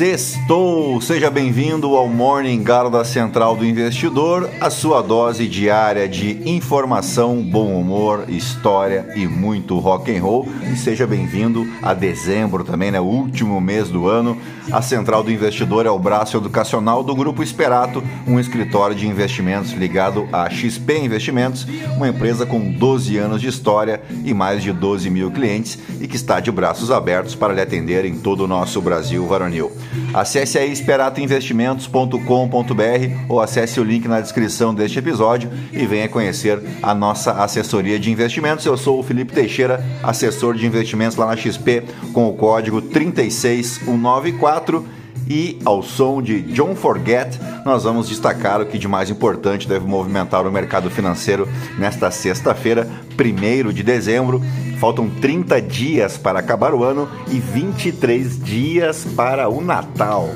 Sextou! Seja bem-vindo ao Morning Galo Central do Investidor, a sua dose diária de informação, bom humor, história e muito rock and roll. E seja bem-vindo a dezembro também, né? Último mês do ano. A Central do Investidor é o braço educacional do Grupo Esperato, um escritório de investimentos ligado à XP Investimentos, uma empresa com 12 anos de história e mais de 12 mil clientes e que está de braços abertos para lhe atender em todo o nosso Brasil varonil. Acesse aí esperatoinvestimentos.com.br ou acesse o link na descrição deste episódio e venha conhecer a nossa assessoria de investimentos. Eu sou o Felipe Teixeira, assessor de investimentos lá na XP, com o código 36194 e ao som de John Forget, nós vamos destacar o que de mais importante deve movimentar o mercado financeiro nesta sexta-feira, 1 de dezembro. Faltam 30 dias para acabar o ano e 23 dias para o Natal.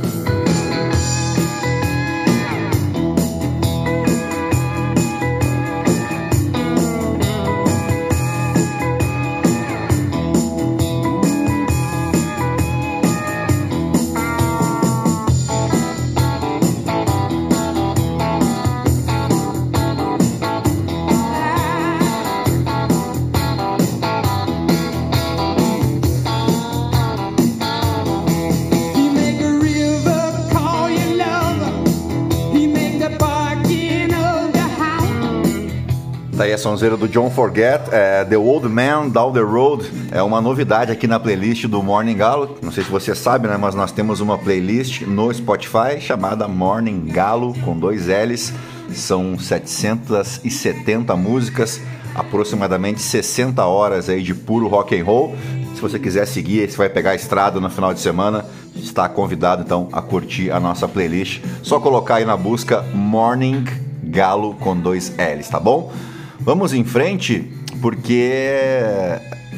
Sonzeira do John Forget, é, The Old Man Down the Road. É uma novidade aqui na playlist do Morning Galo. Não sei se você sabe, né? Mas nós temos uma playlist no Spotify chamada Morning Galo, com dois L's. São 770 músicas, aproximadamente 60 horas aí de puro rock and roll. Se você quiser seguir, você vai pegar a estrada no final de semana, está convidado então a curtir a nossa playlist. Só colocar aí na busca Morning Galo com dois L's, tá bom? Vamos em frente, porque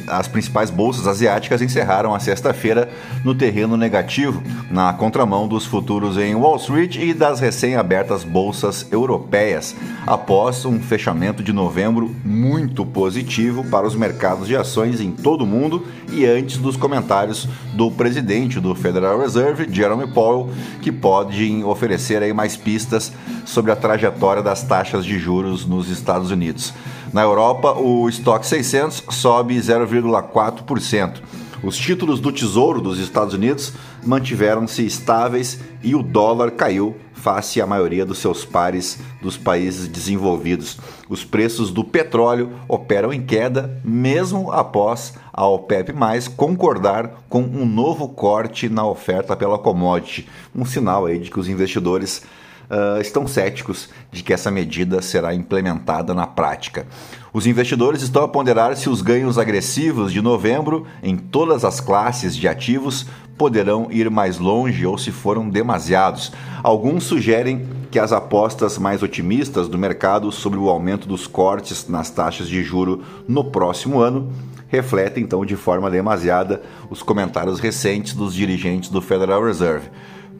as principais bolsas asiáticas encerraram a sexta-feira no terreno negativo, na contramão dos futuros em Wall Street e das recém-abertas bolsas europeias, após um fechamento de novembro muito positivo para os mercados de ações em todo o mundo e antes dos comentários do presidente do Federal Reserve, Jerome Powell, que podem oferecer aí mais pistas sobre a trajetória das taxas de juros nos Estados Unidos. Na Europa, o estoque 600 sobe 0,4%. Os títulos do Tesouro dos Estados Unidos mantiveram-se estáveis e o dólar caiu face à maioria dos seus pares dos países desenvolvidos. Os preços do petróleo operam em queda mesmo após a OPEP+ concordar com um novo corte na oferta pela commodity, um sinal aí de que os investidores uh, estão céticos de que essa medida será implementada na prática. Os investidores estão a ponderar se os ganhos agressivos de novembro em todas as classes de ativos poderão ir mais longe ou se foram demasiados. Alguns sugerem que as apostas mais otimistas do mercado sobre o aumento dos cortes nas taxas de juro no próximo ano refletem então de forma demasiada os comentários recentes dos dirigentes do Federal Reserve.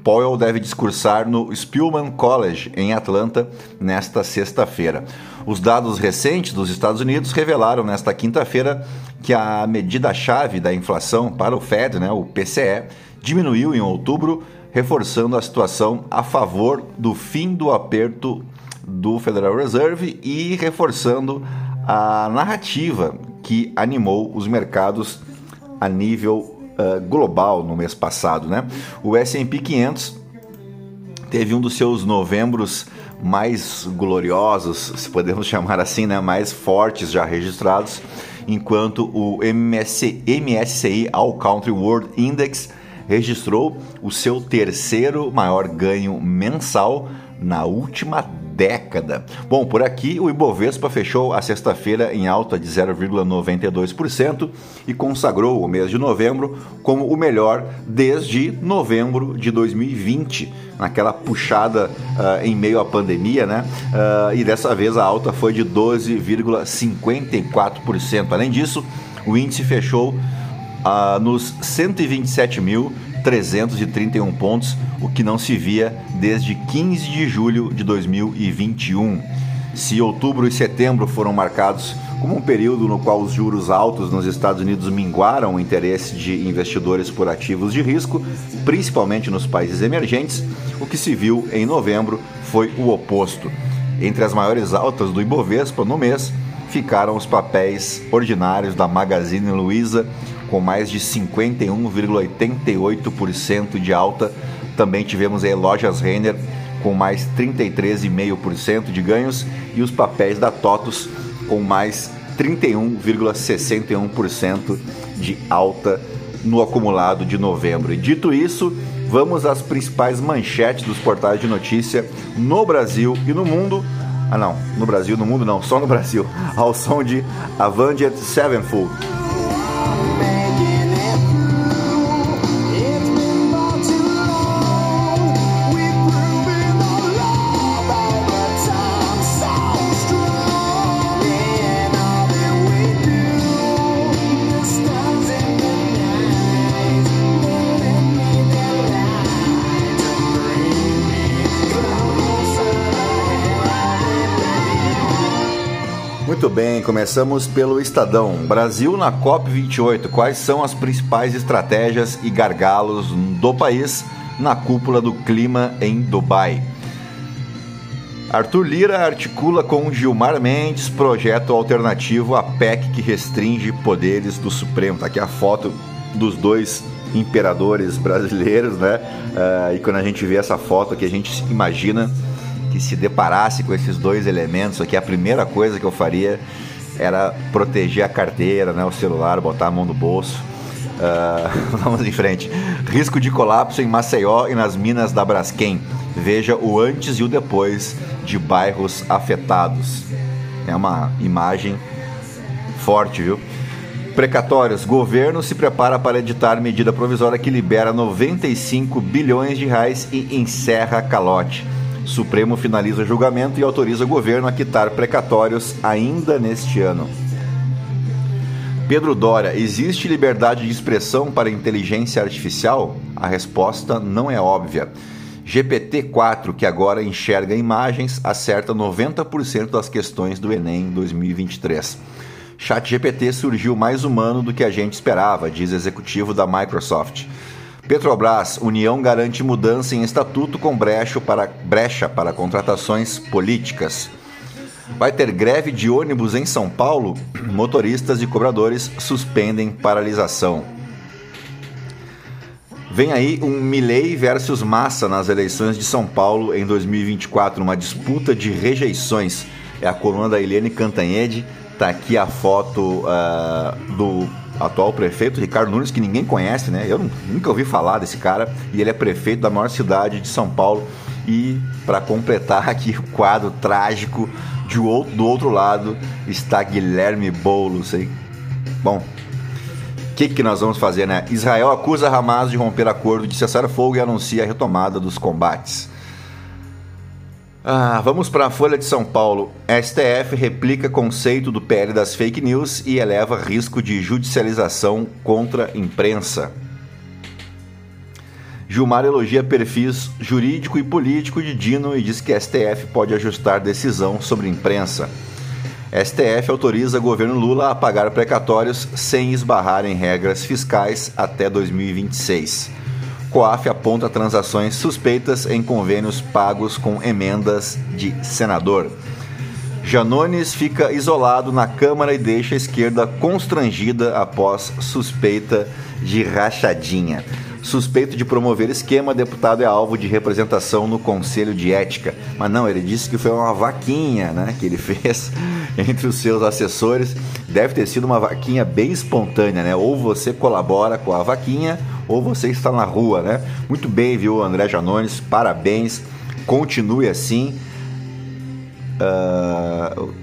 Powell deve discursar no Spillman College, em Atlanta, nesta sexta-feira. Os dados recentes dos Estados Unidos revelaram nesta quinta-feira que a medida-chave da inflação para o Fed, né, o PCE, diminuiu em outubro, reforçando a situação a favor do fim do aperto do Federal Reserve e reforçando a narrativa que animou os mercados a nível uh, global no mês passado. Né? O S&P 500 teve um dos seus novembros mais gloriosos, se podemos chamar assim, né? mais fortes já registrados, enquanto o MSC, MSCI All Country World Index registrou o seu terceiro maior ganho mensal na última década. Bom, por aqui o Ibovespa fechou a sexta-feira em alta de 0,92% e consagrou o mês de novembro como o melhor desde novembro de 2020, naquela puxada uh, em meio à pandemia, né? Uh, e dessa vez a alta foi de 12,54%. Além disso, o índice fechou uh, nos 127 mil 331 pontos, o que não se via desde 15 de julho de 2021. Se outubro e setembro foram marcados como um período no qual os juros altos nos Estados Unidos minguaram o interesse de investidores por ativos de risco, principalmente nos países emergentes, o que se viu em novembro foi o oposto. Entre as maiores altas do Ibovespa no mês ficaram os papéis ordinários da Magazine Luiza, com mais de 51,88% de alta. Também tivemos aí lojas Renner com mais 33,5% de ganhos e os papéis da TOTUS com mais 31,61% de alta no acumulado de novembro. E dito isso, vamos às principais manchetes dos portais de notícia no Brasil e no mundo. Ah não, no Brasil, no mundo não, só no Brasil, ao som de Avenged Sevenfold. Bem, começamos pelo Estadão. Brasil na COP28. Quais são as principais estratégias e gargalos do país na cúpula do clima em Dubai? Arthur Lira articula com Gilmar Mendes projeto alternativo à PEC que restringe poderes do Supremo. Tá aqui a foto dos dois imperadores brasileiros, né? Uh, e quando a gente vê essa foto aqui, a gente imagina que se deparasse com esses dois elementos aqui, a primeira coisa que eu faria era proteger a carteira, né, o celular, botar a mão no bolso. Uh, vamos em frente. Risco de colapso em Maceió e nas minas da Braskem. Veja o antes e o depois de bairros afetados. É uma imagem forte, viu? Precatórios. Governo se prepara para editar medida provisória que libera 95 bilhões de reais e encerra calote. Supremo finaliza julgamento e autoriza o governo a quitar precatórios ainda neste ano. Pedro Dória, existe liberdade de expressão para inteligência artificial? A resposta não é óbvia. GPT-4, que agora enxerga imagens, acerta 90% das questões do Enem 2023. ChatGPT surgiu mais humano do que a gente esperava, diz executivo da Microsoft. Petrobras, União garante mudança em estatuto com brecha para, brecha para contratações políticas. Vai ter greve de ônibus em São Paulo? Motoristas e cobradores suspendem paralisação. Vem aí um Milley versus Massa nas eleições de São Paulo em 2024, uma disputa de rejeições. É a coluna da Helene Cantanhede. Tá aqui a foto uh, do atual prefeito, Ricardo Nunes, que ninguém conhece, né? Eu nunca ouvi falar desse cara, e ele é prefeito da maior cidade de São Paulo. E para completar aqui o quadro trágico, de outro, do outro lado está Guilherme Boulos. Hein? Bom, o que, que nós vamos fazer, né? Israel acusa Hamas de romper acordo de cessar fogo e anuncia a retomada dos combates. Ah, vamos para a Folha de São Paulo. STF replica conceito do PL das fake news e eleva risco de judicialização contra imprensa. Gilmar elogia perfis jurídico e político de Dino e diz que STF pode ajustar decisão sobre imprensa. STF autoriza governo Lula a pagar precatórios sem esbarrar em regras fiscais até 2026. COAF aponta transações suspeitas em convênios pagos com emendas de senador. Janones fica isolado na Câmara e deixa a esquerda constrangida após suspeita de rachadinha. Suspeito de promover esquema, deputado é alvo de representação no Conselho de Ética. Mas não, ele disse que foi uma vaquinha né, que ele fez entre os seus assessores. Deve ter sido uma vaquinha bem espontânea, né? Ou você colabora com a vaquinha, ou você está na rua, né? Muito bem, viu, André Janones? Parabéns. Continue assim. Uh,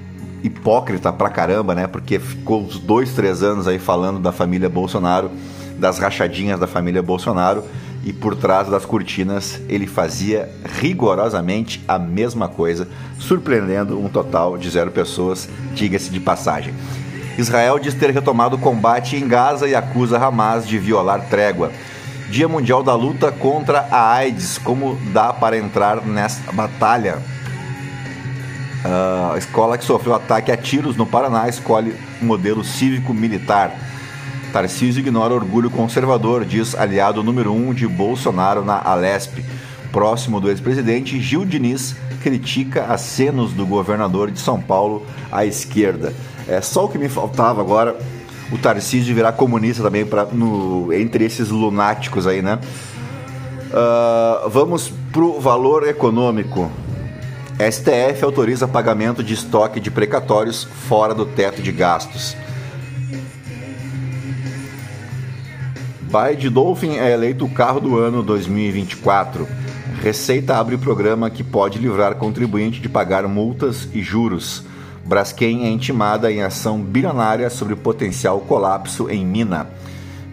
hipócrita pra caramba, né? Porque ficou uns dois, três anos aí falando da família Bolsonaro das rachadinhas da família Bolsonaro e por trás das cortinas ele fazia rigorosamente a mesma coisa, surpreendendo um total de zero pessoas, diga-se de passagem. Israel diz ter retomado o combate em Gaza e acusa Hamas de violar trégua. Dia Mundial da Luta contra a AIDS, como dá para entrar nessa batalha? A escola que sofreu ataque a tiros no Paraná escolhe modelo cívico-militar. Tarcísio ignora orgulho conservador, diz aliado número um de Bolsonaro na Alesp. Próximo do ex-presidente, Gil Diniz critica acenos do governador de São Paulo à esquerda. É só o que me faltava agora, o Tarcísio virar comunista também pra, no, entre esses lunáticos aí, né? Uh, vamos pro valor econômico. STF autoriza pagamento de estoque de precatórios fora do teto de gastos. Bide Dolphin é eleito o carro do ano 2024. Receita abre programa que pode livrar contribuinte de pagar multas e juros. Braskem é intimada em ação bilionária sobre potencial colapso em mina.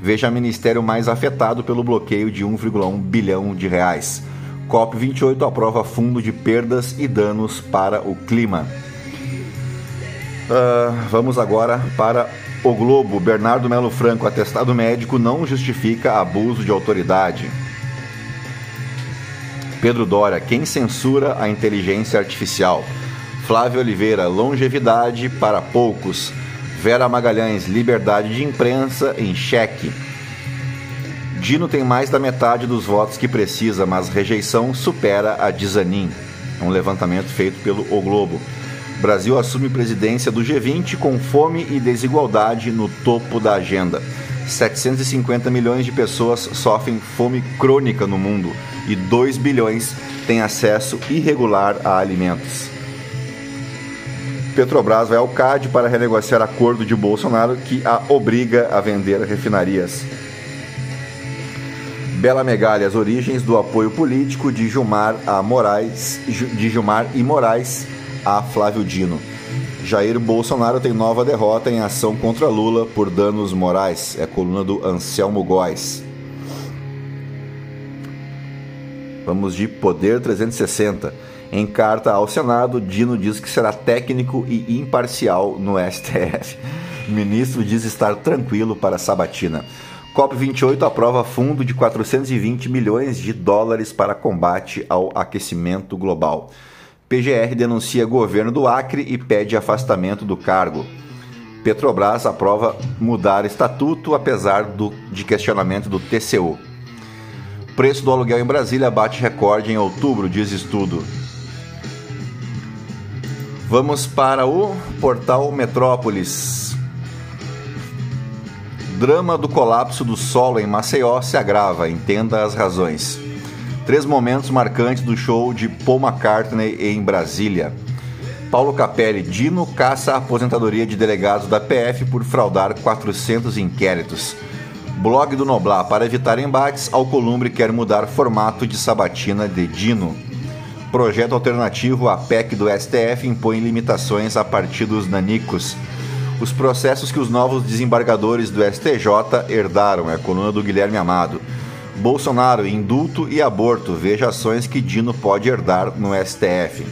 Veja ministério mais afetado pelo bloqueio de 1,1 bilhão de reais. COP28 aprova fundo de perdas e danos para o clima. Uh, vamos agora para o Globo. Bernardo Melo Franco, atestado médico não justifica abuso de autoridade. Pedro Dória, quem censura a inteligência artificial? Flávio Oliveira, longevidade para poucos. Vera Magalhães, liberdade de imprensa em xeque. Dino tem mais da metade dos votos que precisa, mas rejeição supera a de Zanin. É um levantamento feito pelo O Globo. Brasil assume presidência do G20 com fome e desigualdade no topo da agenda. 750 milhões de pessoas sofrem fome crônica no mundo e 2 bilhões têm acesso irregular a alimentos. Petrobras vai ao CAD para renegociar acordo de Bolsonaro que a obriga a vender refinarias. Bela Megalha, as origens do apoio político de Gilmar a Moraes, de Gilmar e Moraes a Flávio Dino. Jair Bolsonaro tem nova derrota em ação contra Lula por danos morais. É coluna do Anselmo Góes. Vamos de Poder 360. Em carta ao Senado, Dino diz que será técnico e imparcial no STF. Ministro diz estar tranquilo para sabatina. COP28 aprova fundo de 420 milhões de dólares para combate ao aquecimento global. PGR denuncia governo do Acre e pede afastamento do cargo. Petrobras aprova mudar estatuto apesar do, de questionamento do TCU. Preço do aluguel em Brasília bate recorde em outubro, diz estudo. Vamos para o portal Metrópolis. Drama do colapso do solo em Maceió se agrava, entenda as razões. Três momentos marcantes do show de Paul McCartney em Brasília. Paulo Capelli, Dino caça a aposentadoria de delegados da PF por fraudar 400 inquéritos. Blog do Noblar, para evitar embates, Alcolumbre quer mudar formato de sabatina de Dino. Projeto alternativo à PEC do STF impõe limitações a partidos nanicos os processos que os novos desembargadores do STJ herdaram, é a coluna do Guilherme Amado. Bolsonaro, indulto e aborto, veja ações que Dino pode herdar no STF.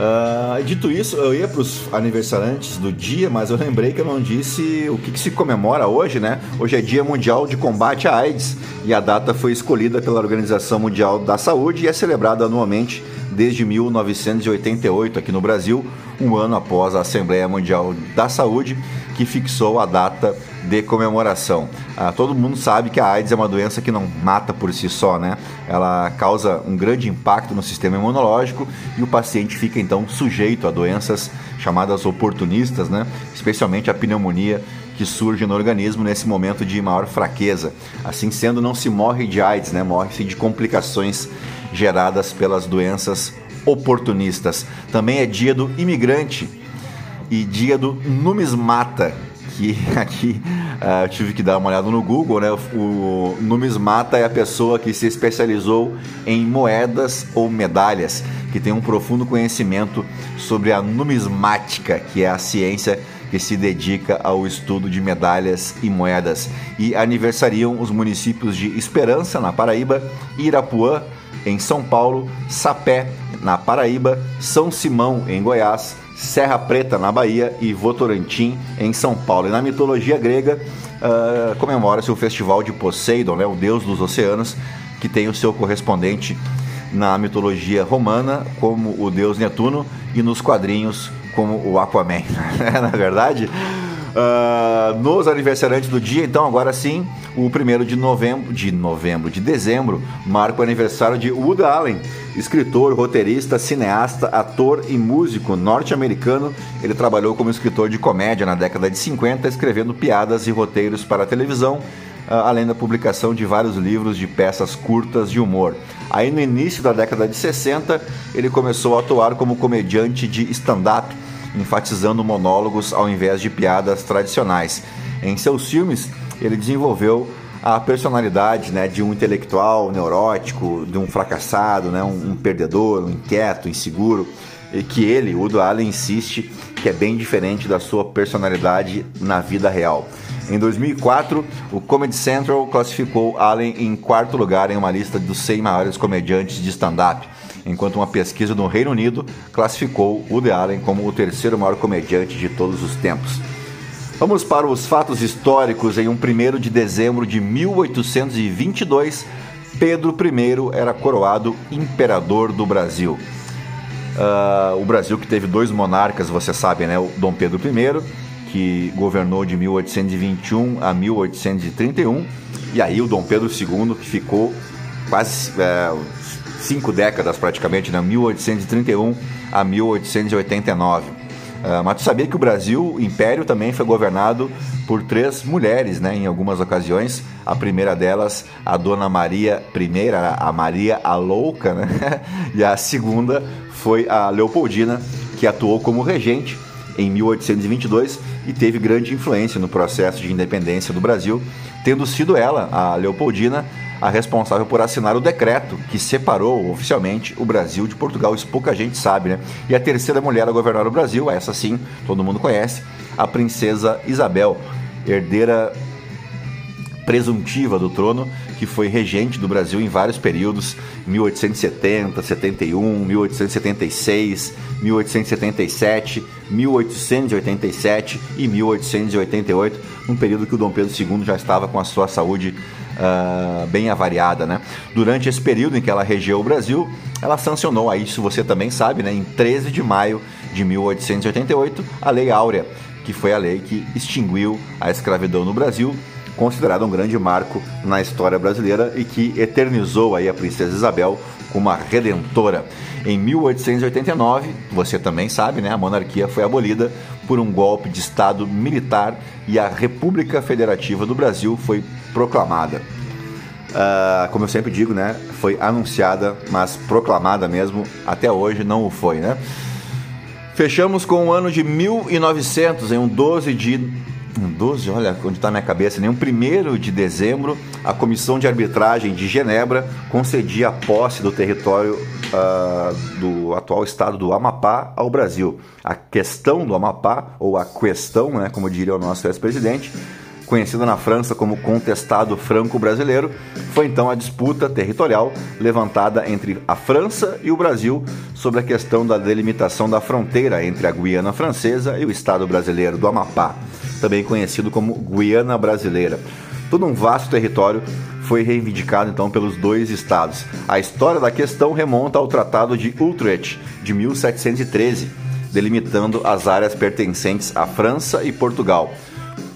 Uh, dito isso, eu ia para os aniversariantes do dia, mas eu lembrei que eu não disse o que, que, se comemora hoje, né? Hoje é Dia Mundial de Combate à AIDS e a data foi escolhida pela Organização Mundial da Saúde e é celebrada anualmente desde 1988 aqui no Brasil, um ano após a Assembleia Mundial da Saúde, que fixou a data de comemoração. Ah, todo mundo sabe que a AIDS é uma doença que não mata por si só, né? Ela causa um grande impacto no sistema imunológico e o paciente fica então sujeito a doenças chamadas oportunistas, né? Especialmente a pneumonia que surge no organismo nesse momento de maior fraqueza. Assim sendo, não se morre de AIDS, né? Morre-se de complicações geradas pelas doenças oportunistas. Também é dia do imigrante e dia do numismata, aqui uh, eu tive que dar uma olhada no Google, né? O numismata é a pessoa que se especializou em moedas ou medalhas, que tem um profundo conhecimento sobre a numismática, que é a ciência que se dedica ao estudo de medalhas e moedas. E aniversariam os municípios de Esperança, na Paraíba, Irapuã, em São Paulo, Sapé, na Paraíba, São Simão, em Goiás, Serra Preta, na Bahia e Votorantim, em São Paulo. E na mitologia grega, uh, comemora-se o festival de Poseidon, né, o deus dos oceanos, que tem o seu correspondente na mitologia romana como o deus Netuno e nos quadrinhos como o Aquaman. na verdade, uh, nos aniversariantes do dia, então agora sim, o primeiro de novembro, de novembro, de dezembro, marca o aniversário de Woody Allen, escritor, roteirista, cineasta, ator e músico norte-americano. Ele trabalhou como escritor de comédia na década de 50, escrevendo piadas e roteiros para a televisão, ah, além da publicação de vários livros de peças curtas de humor. Aí no início da década de 60, ele começou a atuar como comediante de stand-up, enfatizando monólogos ao invés de piadas tradicionais. Em seus filmes, ele desenvolveu a personalidade né, de um intelectual neurótico, de um fracassado, né, um, um perdedor, um inquieto, inseguro, e que ele, Udo Allen, insiste que é bem diferente da sua personalidade na vida real. Em 2004, o Comedy Central classificou Allen em quarto lugar em uma lista dos 100 maiores comediantes de stand-up, enquanto uma pesquisa no Reino Unido classificou Woody Allen como o terceiro maior comediante de todos os tempos. Vamos para os fatos históricos. Em 1 de dezembro de 1822, Pedro I era coroado imperador do Brasil. Uh, o Brasil que teve dois monarcas, você sabe, né? O Dom Pedro I, que governou de 1821 a 1831, e aí o Dom Pedro II, que ficou quase é, cinco décadas praticamente, né? 1831 a 1889. Uh, mas tu sabia que o Brasil, o Império, também foi governado por três mulheres, né? Em algumas ocasiões. A primeira delas, a Dona Maria I, a Maria a Louca, né? e a segunda foi a Leopoldina, que atuou como regente em 1822 e teve grande influência no processo de independência do Brasil, tendo sido ela, a Leopoldina, a responsável por assinar o decreto que separou oficialmente o Brasil de Portugal. Isso pouca gente sabe, né? E a terceira mulher a governar o Brasil, essa sim, todo mundo conhece, a princesa Isabel, herdeira presuntiva do trono, que foi regente do Brasil em vários períodos, 1870, 71, 1876, 1877, 1887 e 1888, um período que o Dom Pedro II já estava com a sua saúde uh, bem avariada. Né? Durante esse período em que ela regeu o Brasil, ela sancionou, aí isso você também sabe, né, em 13 de maio de 1888, a Lei Áurea, que foi a lei que extinguiu a escravidão no Brasil, considerada um grande marco na história brasileira e que eternizou aí a princesa Isabel como uma redentora. Em 1889, você também sabe, né, a monarquia foi abolida por um golpe de Estado militar e a República Federativa do Brasil foi proclamada. Uh, como eu sempre digo, né, foi anunciada, mas proclamada mesmo, até hoje não o foi, né? Fechamos com o ano de 1900, em um 12 de 12, olha onde está minha cabeça, nem um 1 de dezembro, a Comissão de Arbitragem de Genebra concedia a posse do território uh, do atual estado do Amapá ao Brasil. A questão do Amapá, ou a questão, né, como diria o nosso ex-presidente, conhecida na França como contestado franco-brasileiro, foi então a disputa territorial levantada entre a França e o Brasil sobre a questão da delimitação da fronteira entre a Guiana Francesa e o Estado brasileiro do Amapá, também conhecido como Guiana Brasileira. Todo um vasto território foi reivindicado então pelos dois estados. A história da questão remonta ao Tratado de Utrecht de 1713, delimitando as áreas pertencentes à França e Portugal.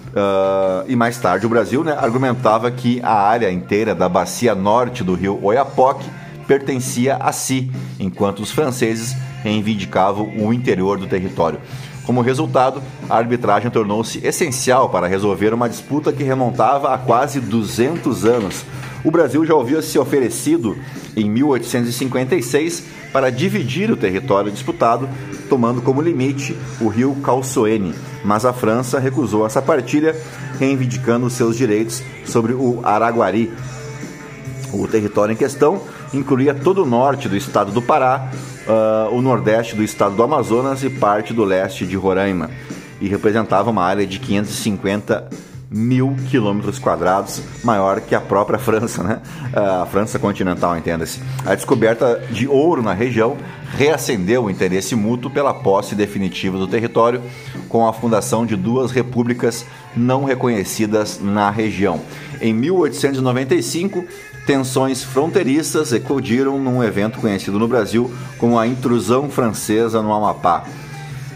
Uh, e mais tarde o Brasil né, argumentava que a área inteira da bacia norte do rio Oiapoque pertencia a si, enquanto os franceses reivindicavam o interior do território. Como resultado, a arbitragem tornou-se essencial para resolver uma disputa que remontava a quase 200 anos. O Brasil já havia se oferecido em 1856 para dividir o território disputado, tomando como limite o rio Calçoene, mas a França recusou essa partilha, reivindicando seus direitos sobre o Araguari. O território em questão incluía todo o norte do estado do Pará, uh, o nordeste do estado do Amazonas e parte do leste de Roraima, e representava uma área de 550 mil quilômetros quadrados, maior que a própria França, né? A França continental, entenda-se. A descoberta de ouro na região reacendeu o interesse mútuo pela posse definitiva do território, com a fundação de duas repúblicas não reconhecidas na região. Em 1895, tensões fronteiriças eclodiram num evento conhecido no Brasil como a intrusão francesa no Amapá.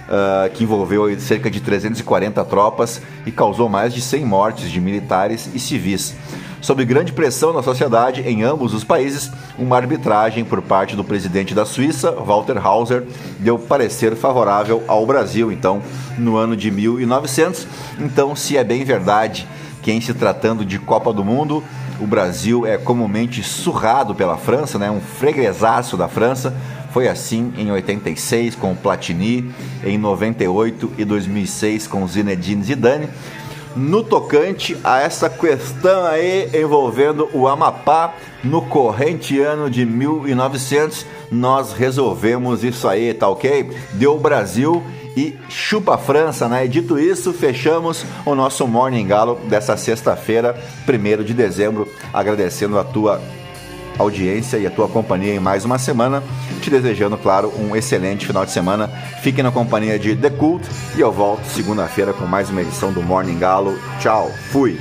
Uh, que envolveu cerca de 340 tropas e causou mais de 100 mortes de militares e civis. Sob grande pressão na sociedade em ambos os países, uma arbitragem por parte do presidente da Suíça, Walter Hauser, deu parecer favorável ao Brasil, então, no ano de 1900. Então, se é bem verdade que em se tratando de Copa do Mundo, o Brasil é comumente surrado pela França, né? um freguesaço da França, foi assim em 86 com Platini, em 98 e 2006 com Zinedine Zidane. No tocante a essa questão aí envolvendo o Amapá, no corrente ano de 1900, nós resolvemos isso aí, tá ok? Deu Brasil e chupa a França, né? E dito isso, fechamos o nosso Morning Galo dessa sexta-feira, 1 de dezembro, agradecendo a tua audiência e a tua companhia em mais uma semana. Te desejando, claro, um excelente final de semana. Fique na companhia de The Cult e eu volto segunda-feira com mais uma edição do Morning Galo. Tchau, fui!